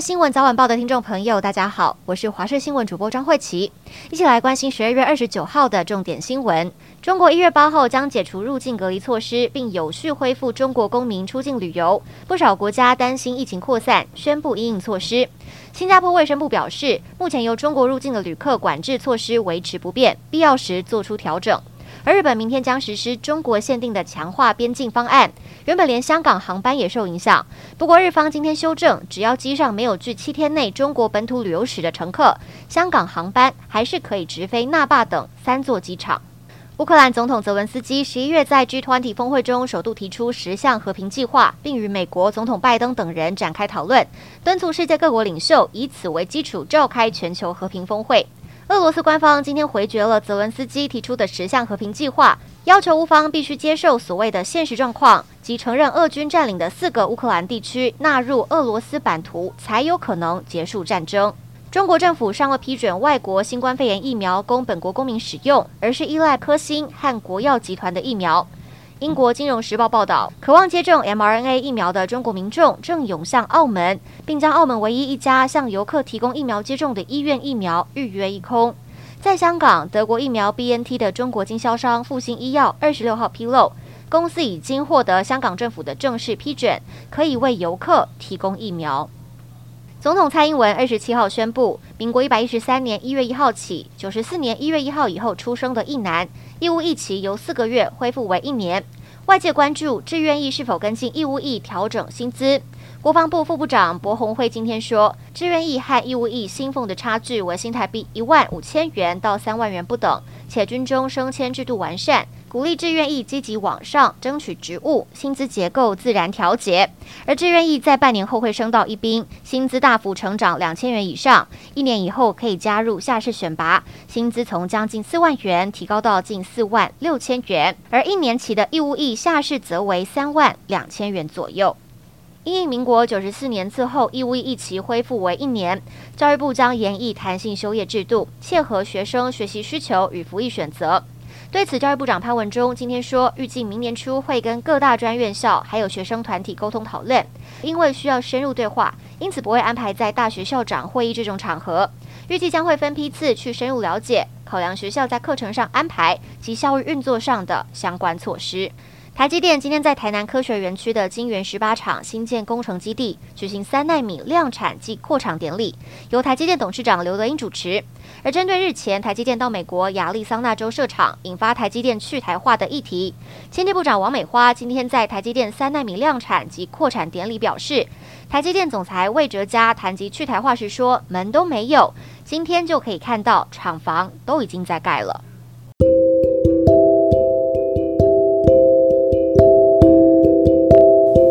新闻早晚报的听众朋友，大家好，我是华视新闻主播张慧琪，一起来关心十二月二十九号的重点新闻。中国一月八号将解除入境隔离措施，并有序恢复中国公民出境旅游。不少国家担心疫情扩散，宣布因应措施。新加坡卫生部表示，目前由中国入境的旅客管制措施维持不变，必要时做出调整。而日本明天将实施中国限定的强化边境方案，原本连香港航班也受影响。不过日方今天修正，只要机上没有具七天内中国本土旅游史的乘客，香港航班还是可以直飞那霸等三座机场。乌克兰总统泽文斯基十一月在 G20 峰会中首度提出十项和平计划，并与美国总统拜登等人展开讨论，敦促世界各国领袖以此为基础召开全球和平峰会。俄罗斯官方今天回绝了泽伦斯基提出的十项和平计划，要求乌方必须接受所谓的现实状况，即承认俄军占领的四个乌克兰地区纳入俄罗斯版图，才有可能结束战争。中国政府尚未批准外国新冠肺炎疫苗供本国公民使用，而是依赖科兴和国药集团的疫苗。英国《金融时报》报道，渴望接种 mRNA 疫苗的中国民众正涌向澳门，并将澳门唯一一家向游客提供疫苗接种的医院疫苗预约一空。在香港，德国疫苗 BNT 的中国经销商复星医药二十六号披露，公司已经获得香港政府的正式批准，可以为游客提供疫苗。总统蔡英文二十七号宣布，民国一百一十三年一月一号起，九十四年一月一号以后出生的役男。义务役期由四个月恢复为一年，外界关注志愿役是否跟进义务役调整薪资。国防部副部长柏鸿辉今天说，志愿役和义务役薪俸的差距为新台币一万五千元到三万元不等，且军中升迁制度完善。鼓励志愿役积极往上争取职务，薪资结构自然调节。而志愿役在半年后会升到一兵，薪资大幅成长两千元以上。一年以后可以加入下士选拔，薪资从将近四万元提高到近四万六千元。而一年期的义务役下士则为三万两千元左右。因应民国九十四年次后义务役期恢复为一年，教育部将研议弹性修业制度，切合学生学习需求与服役选择。对此，教育部长潘文忠今天说，预计明年初会跟各大专院校还有学生团体沟通讨论，因为需要深入对话，因此不会安排在大学校长会议这种场合，预计将会分批次去深入了解，考量学校在课程上安排及校务运作上的相关措施。台积电今天在台南科学园区的晶圆十八厂新建工程基地举行三纳米量产及扩厂典礼，由台积电董事长刘德英主持。而针对日前台积电到美国亚利桑那州设厂，引发台积电去台化的议题，经济部长王美花今天在台积电三纳米量产及扩产典礼表示，台积电总裁魏哲嘉谈及去台化时说，门都没有，今天就可以看到厂房都已经在盖了。